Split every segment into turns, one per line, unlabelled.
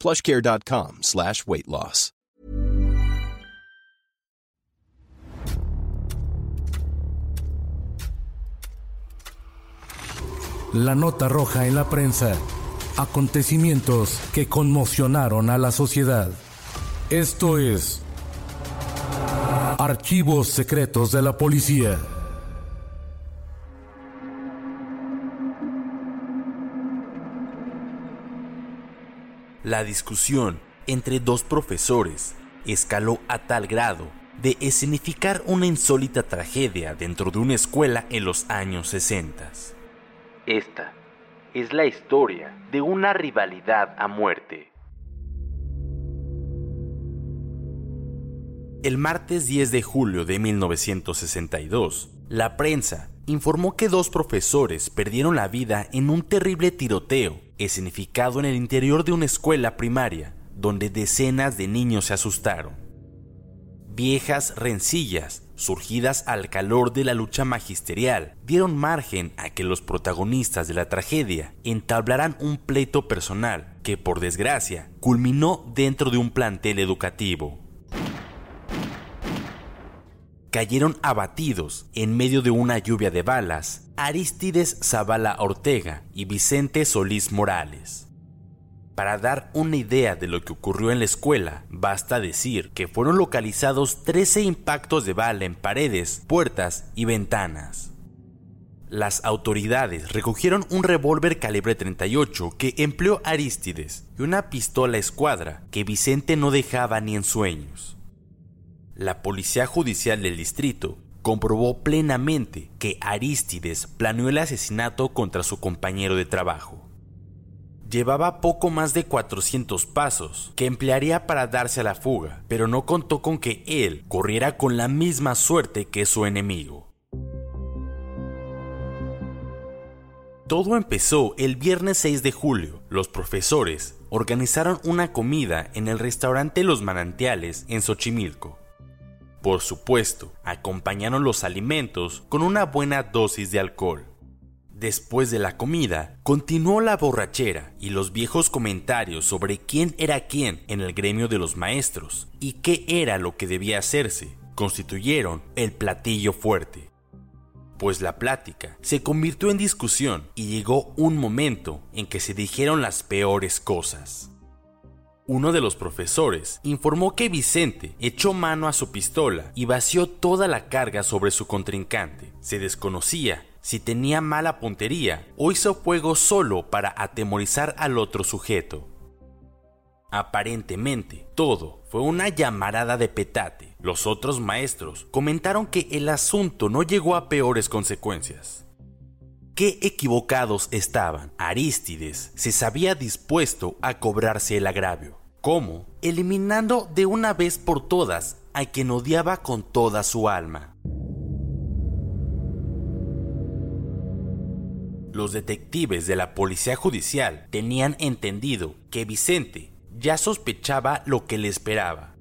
plushcare.com slash weight loss.
La nota roja en la prensa. Acontecimientos que conmocionaron a la sociedad. Esto es Archivos Secretos de la Policía.
La discusión entre dos profesores escaló a tal grado de escenificar una insólita tragedia dentro de una escuela en los años 60. Esta es la historia de una rivalidad a muerte. El martes 10 de julio de 1962, la prensa informó que dos profesores perdieron la vida en un terrible tiroteo escenificado en el interior de una escuela primaria, donde decenas de niños se asustaron. Viejas rencillas, surgidas al calor de la lucha magisterial, dieron margen a que los protagonistas de la tragedia entablaran un pleito personal que, por desgracia, culminó dentro de un plantel educativo. Cayeron abatidos en medio de una lluvia de balas Aristides Zavala Ortega y Vicente Solís Morales. Para dar una idea de lo que ocurrió en la escuela, basta decir que fueron localizados 13 impactos de bala en paredes, puertas y ventanas. Las autoridades recogieron un revólver calibre 38 que empleó Aristides y una pistola escuadra que Vicente no dejaba ni en sueños. La policía judicial del distrito comprobó plenamente que Aristides planeó el asesinato contra su compañero de trabajo. Llevaba poco más de 400 pasos que emplearía para darse a la fuga, pero no contó con que él corriera con la misma suerte que su enemigo. Todo empezó el viernes 6 de julio. Los profesores organizaron una comida en el restaurante Los Manantiales en Xochimilco. Por supuesto, acompañaron los alimentos con una buena dosis de alcohol. Después de la comida, continuó la borrachera y los viejos comentarios sobre quién era quién en el gremio de los maestros y qué era lo que debía hacerse, constituyeron el platillo fuerte. Pues la plática se convirtió en discusión y llegó un momento en que se dijeron las peores cosas. Uno de los profesores informó que Vicente echó mano a su pistola y vació toda la carga sobre su contrincante. Se desconocía si tenía mala puntería o hizo fuego solo para atemorizar al otro sujeto. Aparentemente, todo fue una llamarada de petate. Los otros maestros comentaron que el asunto no llegó a peores consecuencias. Qué equivocados estaban. Arístides se sabía dispuesto a cobrarse el agravio. ¿Cómo? Eliminando de una vez por todas a quien odiaba con toda su alma. Los detectives de la policía judicial tenían entendido que Vicente ya sospechaba lo que le esperaba.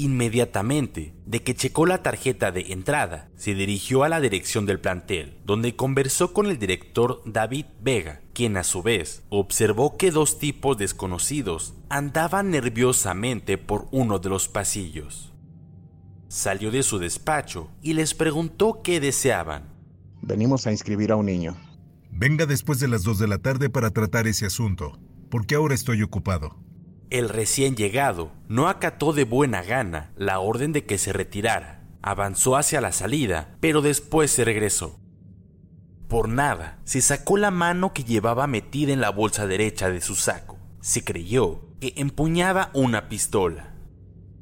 Inmediatamente de que checó la tarjeta de entrada, se dirigió a la dirección del plantel, donde conversó con el director David Vega, quien a su vez observó que dos tipos desconocidos andaban nerviosamente por uno de los pasillos. Salió de su despacho y les preguntó qué deseaban.
Venimos a inscribir a un niño.
Venga después de las 2 de la tarde para tratar ese asunto, porque ahora estoy ocupado.
El recién llegado no acató de buena gana la orden de que se retirara. Avanzó hacia la salida, pero después se regresó. Por nada, se sacó la mano que llevaba metida en la bolsa derecha de su saco. Se creyó que empuñaba una pistola.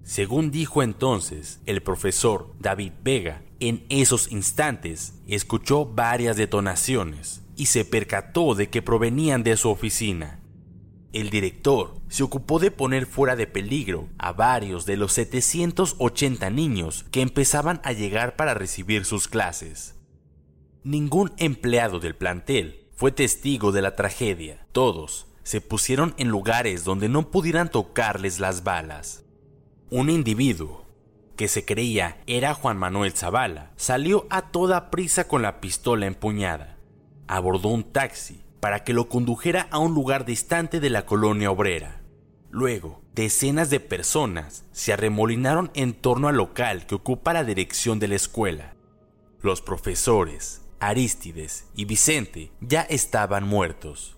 Según dijo entonces el profesor David Vega, en esos instantes escuchó varias detonaciones y se percató de que provenían de su oficina. El director se ocupó de poner fuera de peligro a varios de los 780 niños que empezaban a llegar para recibir sus clases. Ningún empleado del plantel fue testigo de la tragedia. Todos se pusieron en lugares donde no pudieran tocarles las balas. Un individuo que se creía era Juan Manuel Zavala salió a toda prisa con la pistola empuñada. Abordó un taxi para que lo condujera a un lugar distante de la colonia obrera. Luego, decenas de personas se arremolinaron en torno al local que ocupa la dirección de la escuela. Los profesores, Arístides y Vicente ya estaban muertos.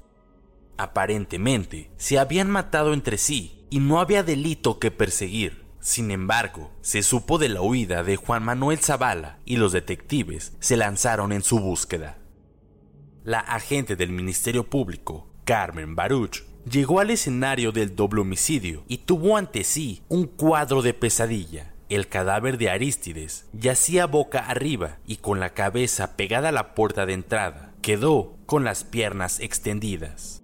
Aparentemente, se habían matado entre sí y no había delito que perseguir. Sin embargo, se supo de la huida de Juan Manuel Zavala y los detectives se lanzaron en su búsqueda. La agente del Ministerio Público, Carmen Baruch, llegó al escenario del doble homicidio y tuvo ante sí un cuadro de pesadilla. El cadáver de Arístides yacía boca arriba y con la cabeza pegada a la puerta de entrada. Quedó con las piernas extendidas.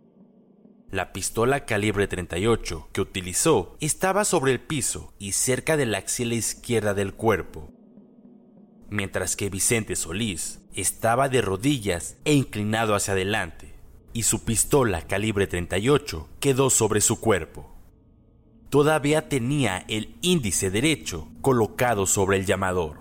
La pistola calibre 38 que utilizó estaba sobre el piso y cerca de la axila izquierda del cuerpo, mientras que Vicente Solís estaba de rodillas e inclinado hacia adelante, y su pistola calibre 38 quedó sobre su cuerpo. Todavía tenía el índice derecho colocado sobre el llamador.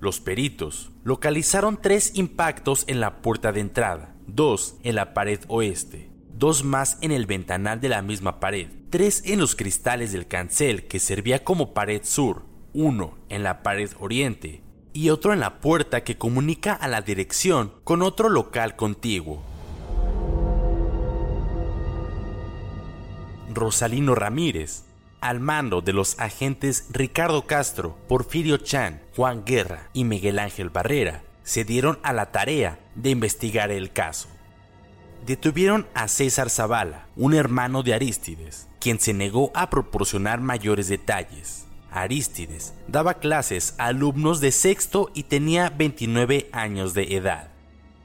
Los peritos localizaron tres impactos en la puerta de entrada, dos en la pared oeste, dos más en el ventanal de la misma pared, tres en los cristales del cancel que servía como pared sur, uno en la pared oriente y otro en la puerta que comunica a la dirección con otro local contiguo. Rosalino Ramírez, al mando de los agentes Ricardo Castro, Porfirio Chan, Juan Guerra y Miguel Ángel Barrera, se dieron a la tarea de investigar el caso. Detuvieron a César Zavala, un hermano de Arístides, quien se negó a proporcionar mayores detalles. Arístides daba clases a alumnos de sexto y tenía 29 años de edad.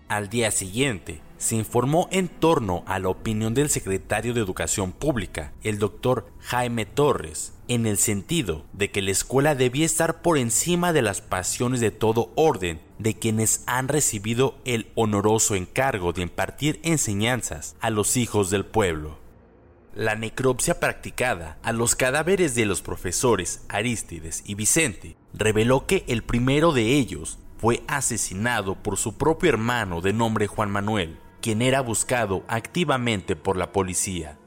Al día siguiente, se informó en torno a la opinión del secretario de Educación Pública, el doctor Jaime Torres, en el sentido de que la escuela debía estar por encima de las pasiones de todo orden de quienes han recibido el honoroso encargo de impartir enseñanzas a los hijos del pueblo. La necropsia practicada a los cadáveres de los profesores Arístides y Vicente reveló que el primero de ellos fue asesinado por su propio hermano de nombre Juan Manuel, quien era buscado activamente por la policía.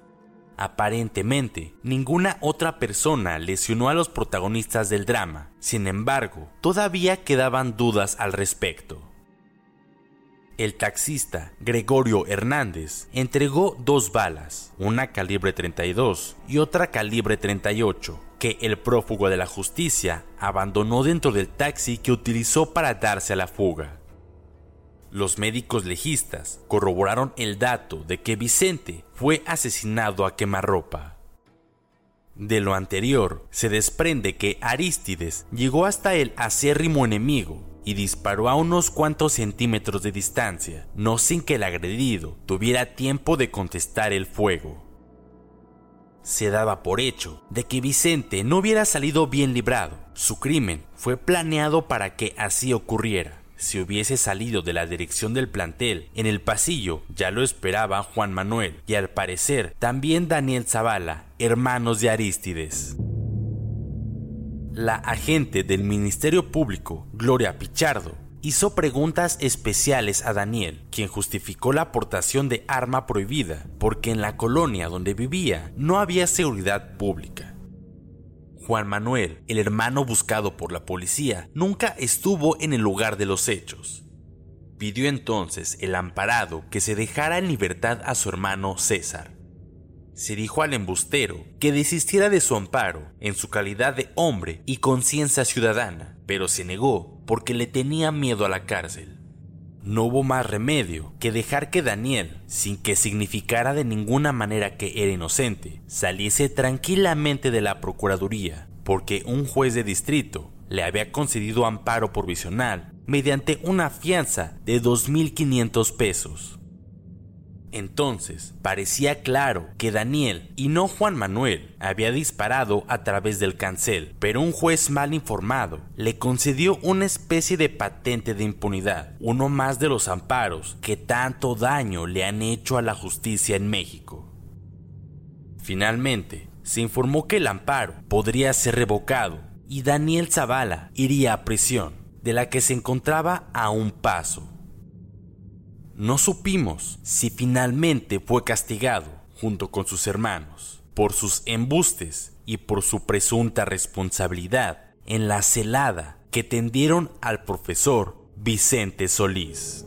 Aparentemente, ninguna otra persona lesionó a los protagonistas del drama, sin embargo, todavía quedaban dudas al respecto. El taxista Gregorio Hernández entregó dos balas, una calibre 32 y otra calibre 38, que el prófugo de la justicia abandonó dentro del taxi que utilizó para darse a la fuga. Los médicos legistas corroboraron el dato de que Vicente fue asesinado a quemarropa. De lo anterior, se desprende que Arístides llegó hasta el acérrimo enemigo y disparó a unos cuantos centímetros de distancia, no sin que el agredido tuviera tiempo de contestar el fuego. Se daba por hecho de que Vicente no hubiera salido bien librado. Su crimen fue planeado para que así ocurriera. Si hubiese salido de la dirección del plantel, en el pasillo ya lo esperaba Juan Manuel y al parecer también Daniel Zavala, hermanos de Arístides. La agente del Ministerio Público, Gloria Pichardo, hizo preguntas especiales a Daniel, quien justificó la aportación de arma prohibida porque en la colonia donde vivía no había seguridad pública. Juan Manuel, el hermano buscado por la policía, nunca estuvo en el lugar de los hechos. Pidió entonces el amparado que se dejara en libertad a su hermano César. Se dijo al embustero que desistiera de su amparo en su calidad de hombre y conciencia ciudadana, pero se negó porque le tenía miedo a la cárcel. No hubo más remedio que dejar que Daniel, sin que significara de ninguna manera que era inocente, saliese tranquilamente de la Procuraduría, porque un juez de distrito le había concedido amparo provisional mediante una fianza de 2.500 pesos. Entonces, parecía claro que Daniel y no Juan Manuel había disparado a través del cancel, pero un juez mal informado le concedió una especie de patente de impunidad, uno más de los amparos que tanto daño le han hecho a la justicia en México. Finalmente, se informó que el amparo podría ser revocado y Daniel Zavala iría a prisión, de la que se encontraba a un paso. No supimos si finalmente fue castigado junto con sus hermanos por sus embustes y por su presunta responsabilidad en la celada que tendieron al profesor Vicente Solís.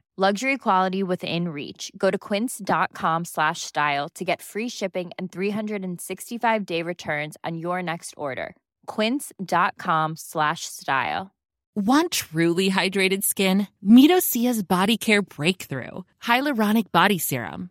Luxury quality within reach. Go to quince.com slash style to get free shipping and 365 day returns on your next order. Quince.com slash style.
Want truly hydrated skin? Meet Osea's Body Care Breakthrough Hyaluronic Body Serum.